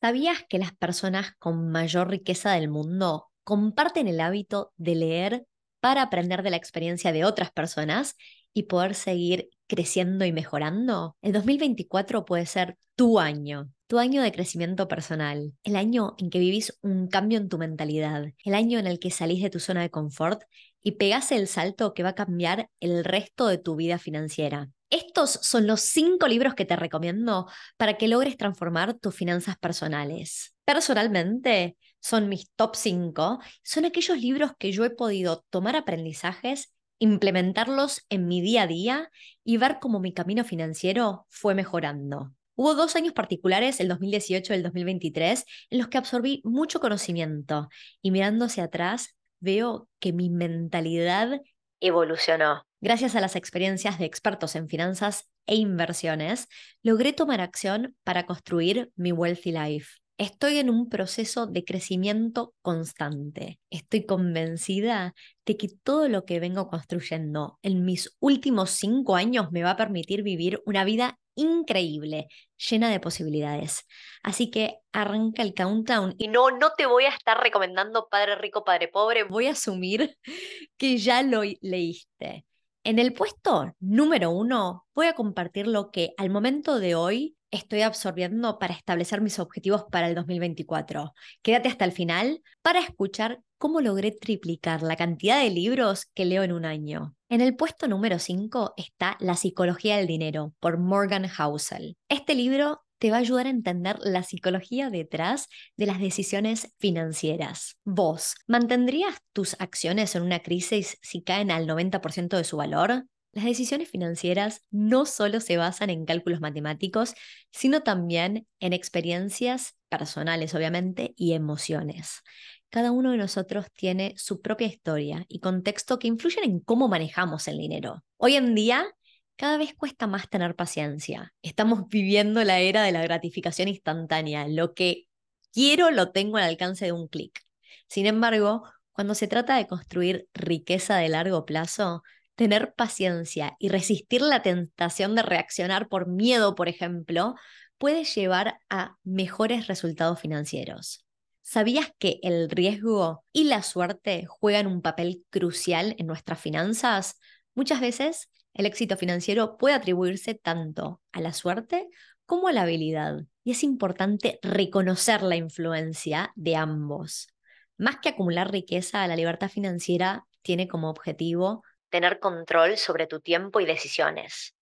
¿Sabías que las personas con mayor riqueza del mundo comparten el hábito de leer para aprender de la experiencia de otras personas y poder seguir creciendo y mejorando? El 2024 puede ser tu año, tu año de crecimiento personal, el año en que vivís un cambio en tu mentalidad, el año en el que salís de tu zona de confort y pegás el salto que va a cambiar el resto de tu vida financiera. Estos son los cinco libros que te recomiendo para que logres transformar tus finanzas personales. Personalmente, son mis top 5. Son aquellos libros que yo he podido tomar aprendizajes, implementarlos en mi día a día y ver cómo mi camino financiero fue mejorando. Hubo dos años particulares, el 2018 y el 2023, en los que absorbí mucho conocimiento y mirando hacia atrás veo que mi mentalidad evolucionó. Gracias a las experiencias de expertos en finanzas e inversiones, logré tomar acción para construir mi Wealthy Life. Estoy en un proceso de crecimiento constante. Estoy convencida de que todo lo que vengo construyendo en mis últimos cinco años me va a permitir vivir una vida increíble, llena de posibilidades. Así que arranca el countdown y no, no te voy a estar recomendando Padre Rico, Padre Pobre, voy a asumir que ya lo leíste. En el puesto número uno voy a compartir lo que al momento de hoy estoy absorbiendo para establecer mis objetivos para el 2024. Quédate hasta el final para escuchar cómo logré triplicar la cantidad de libros que leo en un año. En el puesto número 5 está La psicología del dinero por Morgan Housel. Este libro te va a ayudar a entender la psicología detrás de las decisiones financieras. Vos, ¿mantendrías tus acciones en una crisis si caen al 90% de su valor? Las decisiones financieras no solo se basan en cálculos matemáticos, sino también en experiencias personales, obviamente, y emociones. Cada uno de nosotros tiene su propia historia y contexto que influyen en cómo manejamos el dinero. Hoy en día, cada vez cuesta más tener paciencia. Estamos viviendo la era de la gratificación instantánea. Lo que quiero lo tengo al alcance de un clic. Sin embargo, cuando se trata de construir riqueza de largo plazo, tener paciencia y resistir la tentación de reaccionar por miedo, por ejemplo, puede llevar a mejores resultados financieros. ¿Sabías que el riesgo y la suerte juegan un papel crucial en nuestras finanzas? Muchas veces el éxito financiero puede atribuirse tanto a la suerte como a la habilidad. Y es importante reconocer la influencia de ambos. Más que acumular riqueza, la libertad financiera tiene como objetivo tener control sobre tu tiempo y decisiones,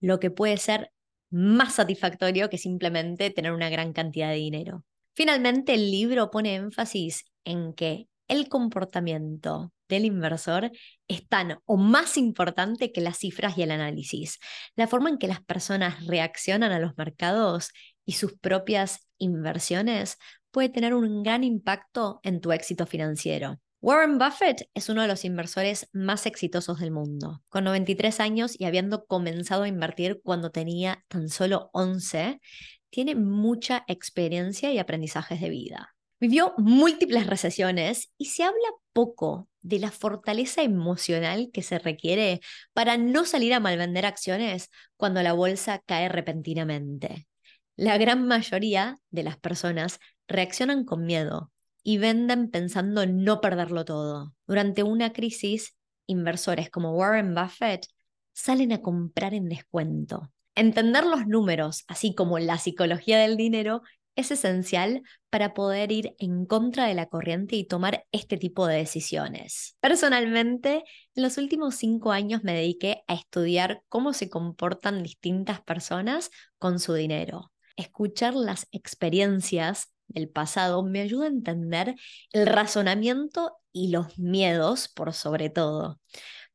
lo que puede ser más satisfactorio que simplemente tener una gran cantidad de dinero. Finalmente, el libro pone énfasis en que el comportamiento del inversor es tan o más importante que las cifras y el análisis. La forma en que las personas reaccionan a los mercados y sus propias inversiones puede tener un gran impacto en tu éxito financiero. Warren Buffett es uno de los inversores más exitosos del mundo. Con 93 años y habiendo comenzado a invertir cuando tenía tan solo 11, tiene mucha experiencia y aprendizajes de vida. Vivió múltiples recesiones y se habla poco de la fortaleza emocional que se requiere para no salir a malvender acciones cuando la bolsa cae repentinamente. La gran mayoría de las personas reaccionan con miedo, y venden pensando en no perderlo todo. Durante una crisis, inversores como Warren Buffett salen a comprar en descuento. Entender los números, así como la psicología del dinero, es esencial para poder ir en contra de la corriente y tomar este tipo de decisiones. Personalmente, en los últimos cinco años me dediqué a estudiar cómo se comportan distintas personas con su dinero, escuchar las experiencias del pasado me ayuda a entender el razonamiento y los miedos por sobre todo.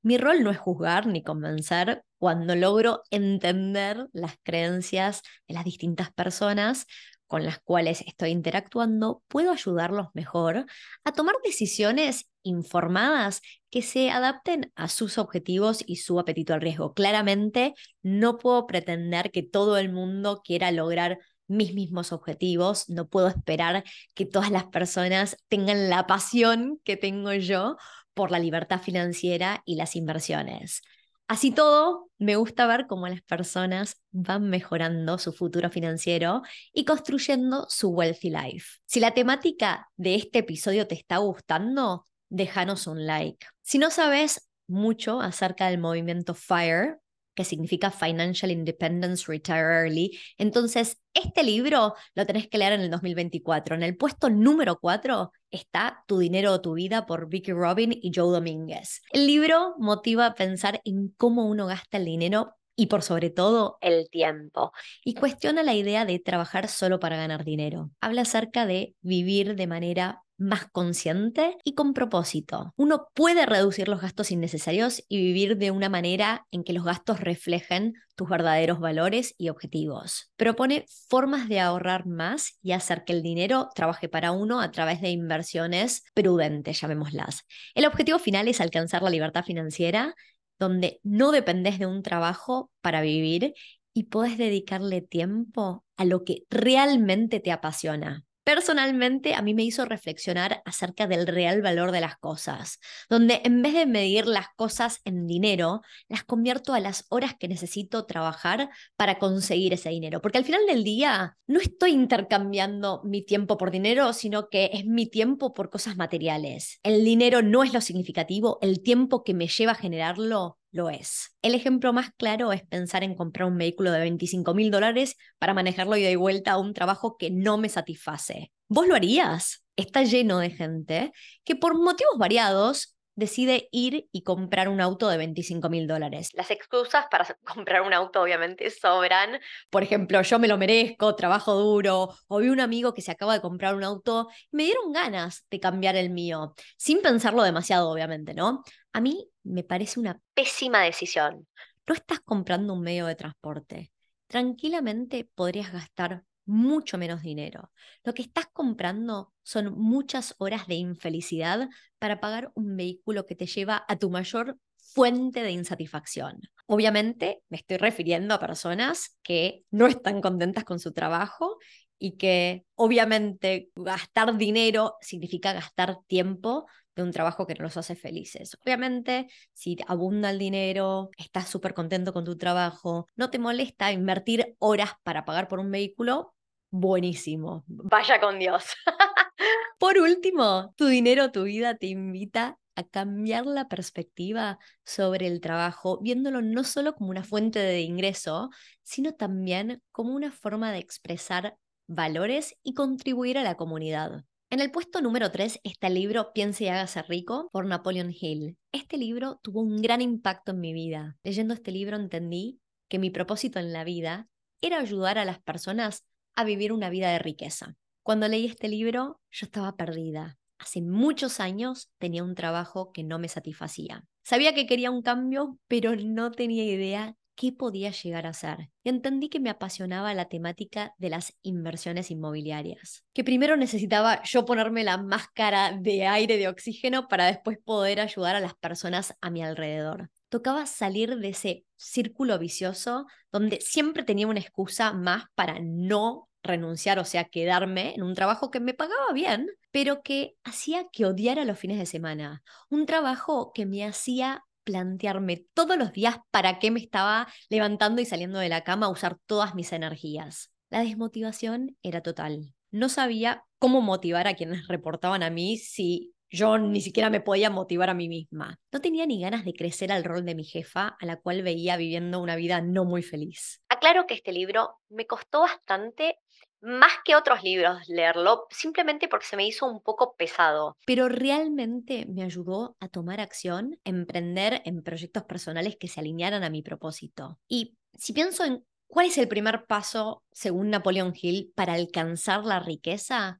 Mi rol no es juzgar ni convencer cuando logro entender las creencias de las distintas personas con las cuales estoy interactuando, puedo ayudarlos mejor a tomar decisiones informadas que se adapten a sus objetivos y su apetito al riesgo. Claramente, no puedo pretender que todo el mundo quiera lograr mis mismos objetivos, no puedo esperar que todas las personas tengan la pasión que tengo yo por la libertad financiera y las inversiones. Así todo, me gusta ver cómo las personas van mejorando su futuro financiero y construyendo su wealthy life. Si la temática de este episodio te está gustando, déjanos un like. Si no sabes mucho acerca del movimiento FIRE, que significa Financial Independence Retire Early. Entonces, este libro lo tenés que leer en el 2024. En el puesto número 4 está Tu dinero o tu vida por Vicky Robin y Joe Domínguez. El libro motiva a pensar en cómo uno gasta el dinero y por sobre todo el tiempo. Y cuestiona la idea de trabajar solo para ganar dinero. Habla acerca de vivir de manera más consciente y con propósito. Uno puede reducir los gastos innecesarios y vivir de una manera en que los gastos reflejen tus verdaderos valores y objetivos. Propone formas de ahorrar más y hacer que el dinero trabaje para uno a través de inversiones prudentes, llamémoslas. El objetivo final es alcanzar la libertad financiera donde no dependes de un trabajo para vivir y puedes dedicarle tiempo a lo que realmente te apasiona personalmente a mí me hizo reflexionar acerca del real valor de las cosas, donde en vez de medir las cosas en dinero, las convierto a las horas que necesito trabajar para conseguir ese dinero. Porque al final del día no estoy intercambiando mi tiempo por dinero, sino que es mi tiempo por cosas materiales. El dinero no es lo significativo, el tiempo que me lleva a generarlo lo es. El ejemplo más claro es pensar en comprar un vehículo de 25 mil dólares para manejarlo y vuelta a un trabajo que no me satisface. ¿Vos lo harías? Está lleno de gente que por motivos variados decide ir y comprar un auto de 25 mil dólares. Las excusas para comprar un auto obviamente sobran. Por ejemplo, yo me lo merezco, trabajo duro, o vi un amigo que se acaba de comprar un auto y me dieron ganas de cambiar el mío, sin pensarlo demasiado, obviamente, ¿no? A mí me parece una pésima decisión. No estás comprando un medio de transporte. Tranquilamente podrías gastar mucho menos dinero. Lo que estás comprando son muchas horas de infelicidad para pagar un vehículo que te lleva a tu mayor fuente de insatisfacción. Obviamente me estoy refiriendo a personas que no están contentas con su trabajo y que obviamente gastar dinero significa gastar tiempo de un trabajo que no los hace felices. Obviamente, si abunda el dinero, estás súper contento con tu trabajo, no te molesta invertir horas para pagar por un vehículo, buenísimo. Vaya con Dios. Por último, tu dinero, tu vida te invita a cambiar la perspectiva sobre el trabajo, viéndolo no solo como una fuente de ingreso, sino también como una forma de expresar valores y contribuir a la comunidad. En el puesto número 3 está el libro Piense y hágase rico por Napoleon Hill. Este libro tuvo un gran impacto en mi vida. Leyendo este libro entendí que mi propósito en la vida era ayudar a las personas a vivir una vida de riqueza. Cuando leí este libro, yo estaba perdida. Hace muchos años tenía un trabajo que no me satisfacía. Sabía que quería un cambio, pero no tenía idea qué podía llegar a ser. Entendí que me apasionaba la temática de las inversiones inmobiliarias. Que primero necesitaba yo ponerme la máscara de aire de oxígeno para después poder ayudar a las personas a mi alrededor. Tocaba salir de ese círculo vicioso donde siempre tenía una excusa más para no renunciar, o sea, quedarme en un trabajo que me pagaba bien, pero que hacía que odiara los fines de semana. Un trabajo que me hacía plantearme todos los días para qué me estaba levantando y saliendo de la cama a usar todas mis energías. La desmotivación era total. No sabía cómo motivar a quienes reportaban a mí si yo ni siquiera me podía motivar a mí misma. No tenía ni ganas de crecer al rol de mi jefa, a la cual veía viviendo una vida no muy feliz. Aclaro que este libro me costó bastante más que otros libros leerlo, simplemente porque se me hizo un poco pesado. Pero realmente me ayudó a tomar acción, emprender en proyectos personales que se alinearan a mi propósito. Y si pienso en cuál es el primer paso, según Napoleon Hill, para alcanzar la riqueza,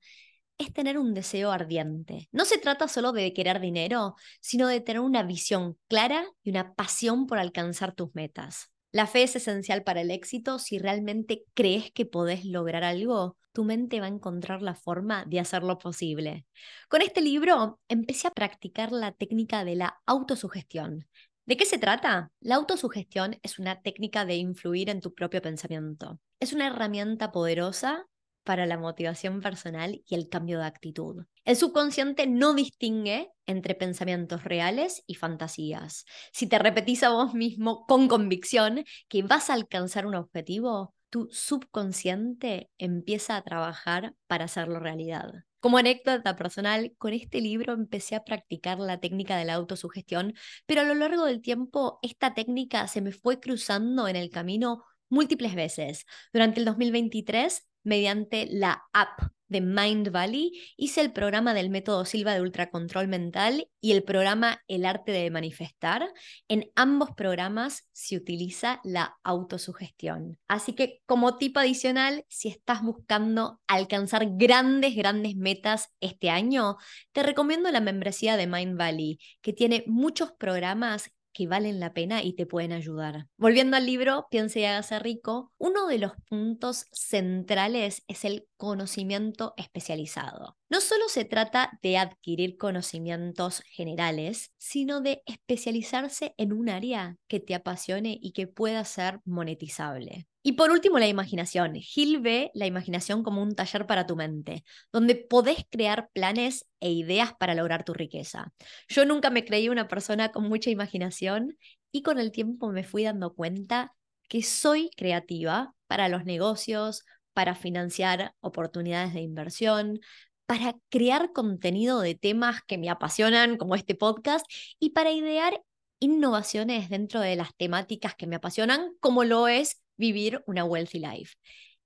es tener un deseo ardiente. No se trata solo de querer dinero, sino de tener una visión clara y una pasión por alcanzar tus metas. La fe es esencial para el éxito. Si realmente crees que podés lograr algo, tu mente va a encontrar la forma de hacerlo posible. Con este libro empecé a practicar la técnica de la autosugestión. ¿De qué se trata? La autosugestión es una técnica de influir en tu propio pensamiento. Es una herramienta poderosa para la motivación personal y el cambio de actitud. El subconsciente no distingue entre pensamientos reales y fantasías. Si te repetís a vos mismo con convicción que vas a alcanzar un objetivo, tu subconsciente empieza a trabajar para hacerlo realidad. Como anécdota personal, con este libro empecé a practicar la técnica de la autosugestión, pero a lo largo del tiempo esta técnica se me fue cruzando en el camino múltiples veces. Durante el 2023, mediante la app de Mind Valley, hice el programa del método Silva de ultracontrol mental y el programa El arte de manifestar. En ambos programas se utiliza la autosugestión. Así que como tip adicional, si estás buscando alcanzar grandes, grandes metas este año, te recomiendo la membresía de Mind Valley, que tiene muchos programas que valen la pena y te pueden ayudar. Volviendo al libro, Piense y hágase rico, uno de los puntos centrales es el conocimiento especializado. No solo se trata de adquirir conocimientos generales, sino de especializarse en un área que te apasione y que pueda ser monetizable. Y por último, la imaginación. Gil ve la imaginación como un taller para tu mente, donde podés crear planes e ideas para lograr tu riqueza. Yo nunca me creí una persona con mucha imaginación y con el tiempo me fui dando cuenta que soy creativa para los negocios, para financiar oportunidades de inversión, para crear contenido de temas que me apasionan, como este podcast, y para idear innovaciones dentro de las temáticas que me apasionan, como lo es vivir una wealthy life.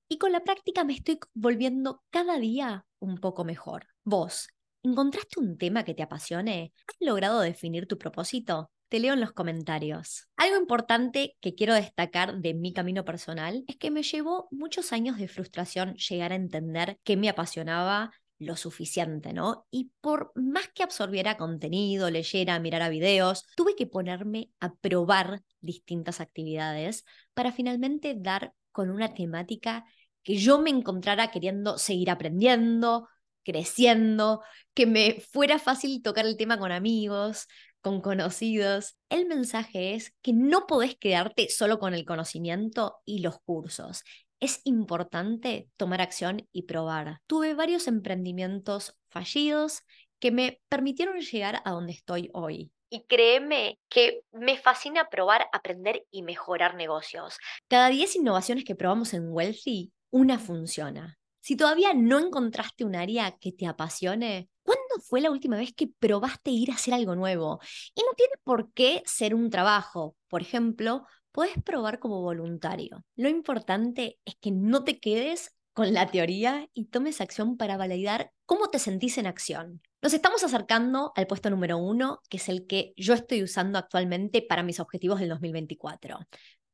Y con la práctica me estoy volviendo cada día un poco mejor. Vos, ¿encontraste un tema que te apasione? ¿Has logrado definir tu propósito? Te leo en los comentarios. Algo importante que quiero destacar de mi camino personal es que me llevó muchos años de frustración llegar a entender qué me apasionaba lo suficiente, ¿no? Y por más que absorbiera contenido, leyera, mirara videos, tuve que ponerme a probar distintas actividades para finalmente dar con una temática que yo me encontrara queriendo seguir aprendiendo, creciendo, que me fuera fácil tocar el tema con amigos, con conocidos. El mensaje es que no podés quedarte solo con el conocimiento y los cursos es importante tomar acción y probar. Tuve varios emprendimientos fallidos que me permitieron llegar a donde estoy hoy. Y créeme que me fascina probar, aprender y mejorar negocios. Cada 10 innovaciones que probamos en Wealthy, una funciona. Si todavía no encontraste un área que te apasione, ¿cuándo fue la última vez que probaste ir a hacer algo nuevo? Y no tiene por qué ser un trabajo. Por ejemplo, puedes probar como voluntario. Lo importante es que no te quedes con la teoría y tomes acción para validar cómo te sentís en acción. Nos estamos acercando al puesto número uno, que es el que yo estoy usando actualmente para mis objetivos del 2024.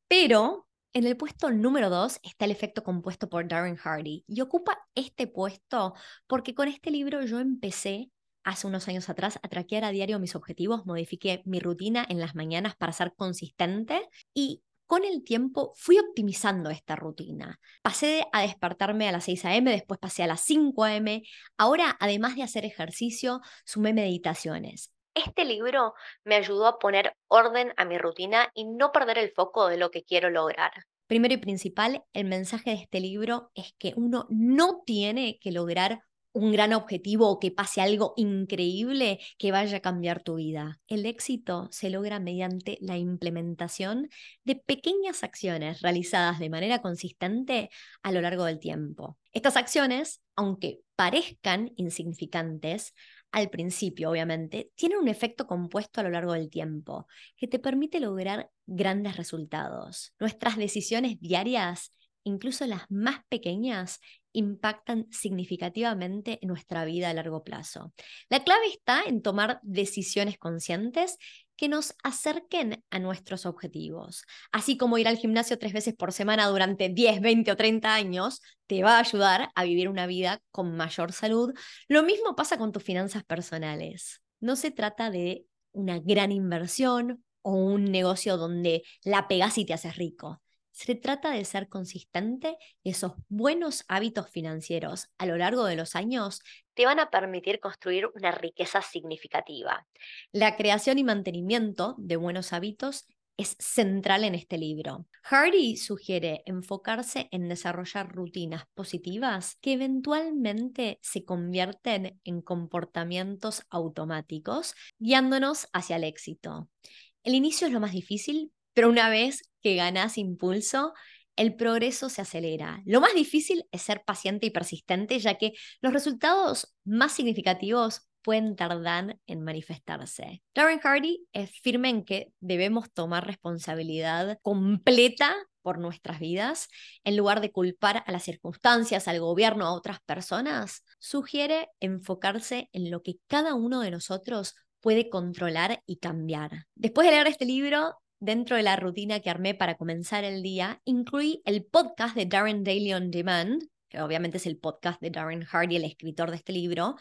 Pero en el puesto número dos está el efecto compuesto por Darren Hardy y ocupa este puesto porque con este libro yo empecé hace unos años atrás a traquear a diario mis objetivos, modifiqué mi rutina en las mañanas para ser consistente y con el tiempo fui optimizando esta rutina. Pasé a despertarme a las 6 a.m., después pasé a las 5 a.m. Ahora, además de hacer ejercicio, sumé meditaciones. Este libro me ayudó a poner orden a mi rutina y no perder el foco de lo que quiero lograr. Primero y principal, el mensaje de este libro es que uno no tiene que lograr un gran objetivo o que pase algo increíble que vaya a cambiar tu vida. El éxito se logra mediante la implementación de pequeñas acciones realizadas de manera consistente a lo largo del tiempo. Estas acciones, aunque parezcan insignificantes, al principio, obviamente, tienen un efecto compuesto a lo largo del tiempo que te permite lograr grandes resultados. Nuestras decisiones diarias, incluso las más pequeñas, impactan significativamente en nuestra vida a largo plazo. La clave está en tomar decisiones conscientes que nos acerquen a nuestros objetivos. Así como ir al gimnasio tres veces por semana durante 10, 20 o 30 años te va a ayudar a vivir una vida con mayor salud, lo mismo pasa con tus finanzas personales. No se trata de una gran inversión o un negocio donde la pegas y te haces rico. Se trata de ser consistente y esos buenos hábitos financieros a lo largo de los años te van a permitir construir una riqueza significativa. La creación y mantenimiento de buenos hábitos es central en este libro. Hardy sugiere enfocarse en desarrollar rutinas positivas que eventualmente se convierten en comportamientos automáticos, guiándonos hacia el éxito. El inicio es lo más difícil, pero una vez que ganas impulso, el progreso se acelera. Lo más difícil es ser paciente y persistente, ya que los resultados más significativos pueden tardar en manifestarse. Darren Hardy es firme en que debemos tomar responsabilidad completa por nuestras vidas, en lugar de culpar a las circunstancias, al gobierno, a otras personas, sugiere enfocarse en lo que cada uno de nosotros puede controlar y cambiar. Después de leer este libro, dentro de la rutina que armé para comenzar el día, incluí el podcast de Darren Daily on Demand, que obviamente es el podcast de Darren Hardy, el escritor de este libro,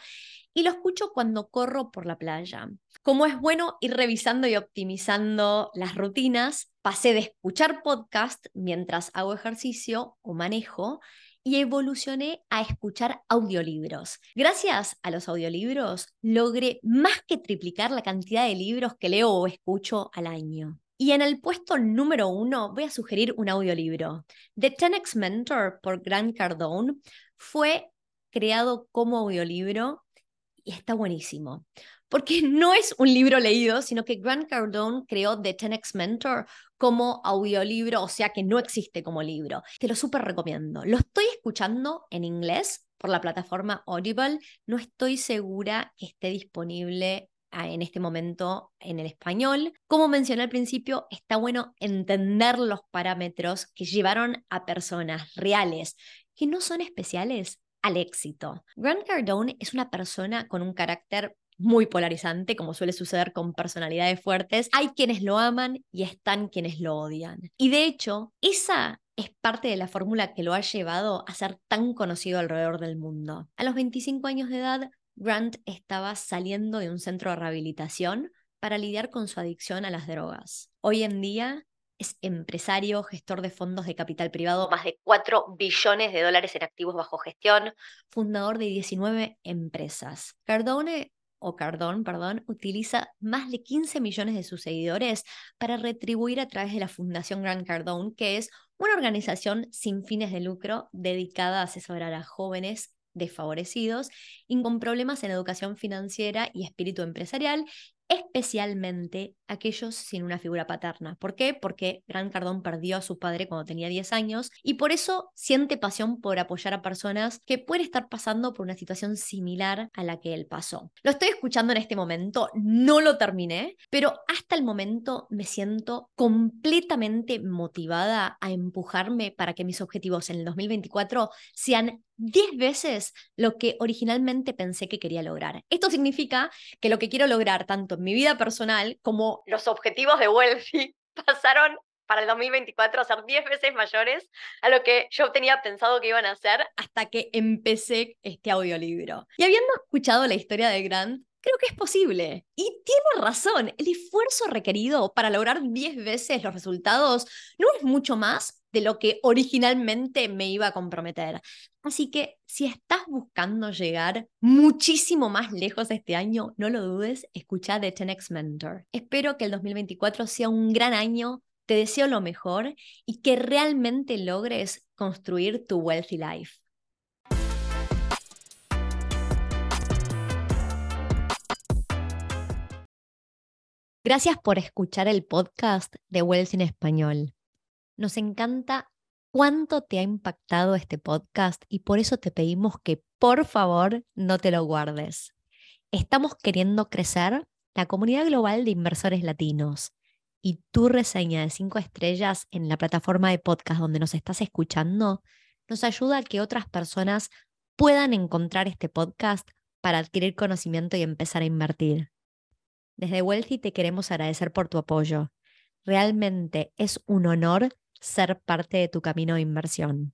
y lo escucho cuando corro por la playa. Como es bueno ir revisando y optimizando las rutinas, pasé de escuchar podcast mientras hago ejercicio o manejo y evolucioné a escuchar audiolibros. Gracias a los audiolibros logré más que triplicar la cantidad de libros que leo o escucho al año. Y en el puesto número uno voy a sugerir un audiolibro. The 10X Mentor por Grant Cardone fue creado como audiolibro y está buenísimo. Porque no es un libro leído, sino que Grant Cardone creó The 10X Mentor como audiolibro, o sea que no existe como libro. Te lo súper recomiendo. Lo estoy escuchando en inglés por la plataforma Audible. No estoy segura que esté disponible en este momento en el español. Como mencioné al principio, está bueno entender los parámetros que llevaron a personas reales que no son especiales al éxito. Grant Cardone es una persona con un carácter muy polarizante, como suele suceder con personalidades fuertes. Hay quienes lo aman y están quienes lo odian. Y de hecho, esa es parte de la fórmula que lo ha llevado a ser tan conocido alrededor del mundo. A los 25 años de edad, Grant estaba saliendo de un centro de rehabilitación para lidiar con su adicción a las drogas. Hoy en día es empresario, gestor de fondos de capital privado, más de 4 billones de dólares en activos bajo gestión, fundador de 19 empresas. Cardone o Cardón, perdón, utiliza más de 15 millones de sus seguidores para retribuir a través de la Fundación Grant Cardone, que es una organización sin fines de lucro dedicada a asesorar a jóvenes desfavorecidos y con problemas en educación financiera y espíritu empresarial, especialmente aquellos sin una figura paterna. ¿Por qué? Porque Gran Cardón perdió a su padre cuando tenía 10 años y por eso siente pasión por apoyar a personas que pueden estar pasando por una situación similar a la que él pasó. Lo estoy escuchando en este momento, no lo terminé, pero hasta el momento me siento completamente motivada a empujarme para que mis objetivos en el 2024 sean 10 veces lo que originalmente pensé que quería lograr. Esto significa que lo que quiero lograr tanto en mi vida personal como los objetivos de Wealthy pasaron para el 2024 a ser 10 veces mayores a lo que yo tenía pensado que iban a ser hasta que empecé este audiolibro. Y habiendo escuchado la historia de Grant, creo que es posible. Y tiene razón, el esfuerzo requerido para lograr 10 veces los resultados no es mucho más de lo que originalmente me iba a comprometer. Así que si estás buscando llegar muchísimo más lejos este año, no lo dudes, escucha The 10X Mentor. Espero que el 2024 sea un gran año, te deseo lo mejor y que realmente logres construir tu wealthy life. Gracias por escuchar el podcast de Wealth en Español. Nos encanta cuánto te ha impactado este podcast y por eso te pedimos que por favor no te lo guardes. Estamos queriendo crecer la comunidad global de inversores latinos y tu reseña de cinco estrellas en la plataforma de podcast donde nos estás escuchando nos ayuda a que otras personas puedan encontrar este podcast para adquirir conocimiento y empezar a invertir. Desde Wealthy te queremos agradecer por tu apoyo. Realmente es un honor ser parte de tu camino de inversión.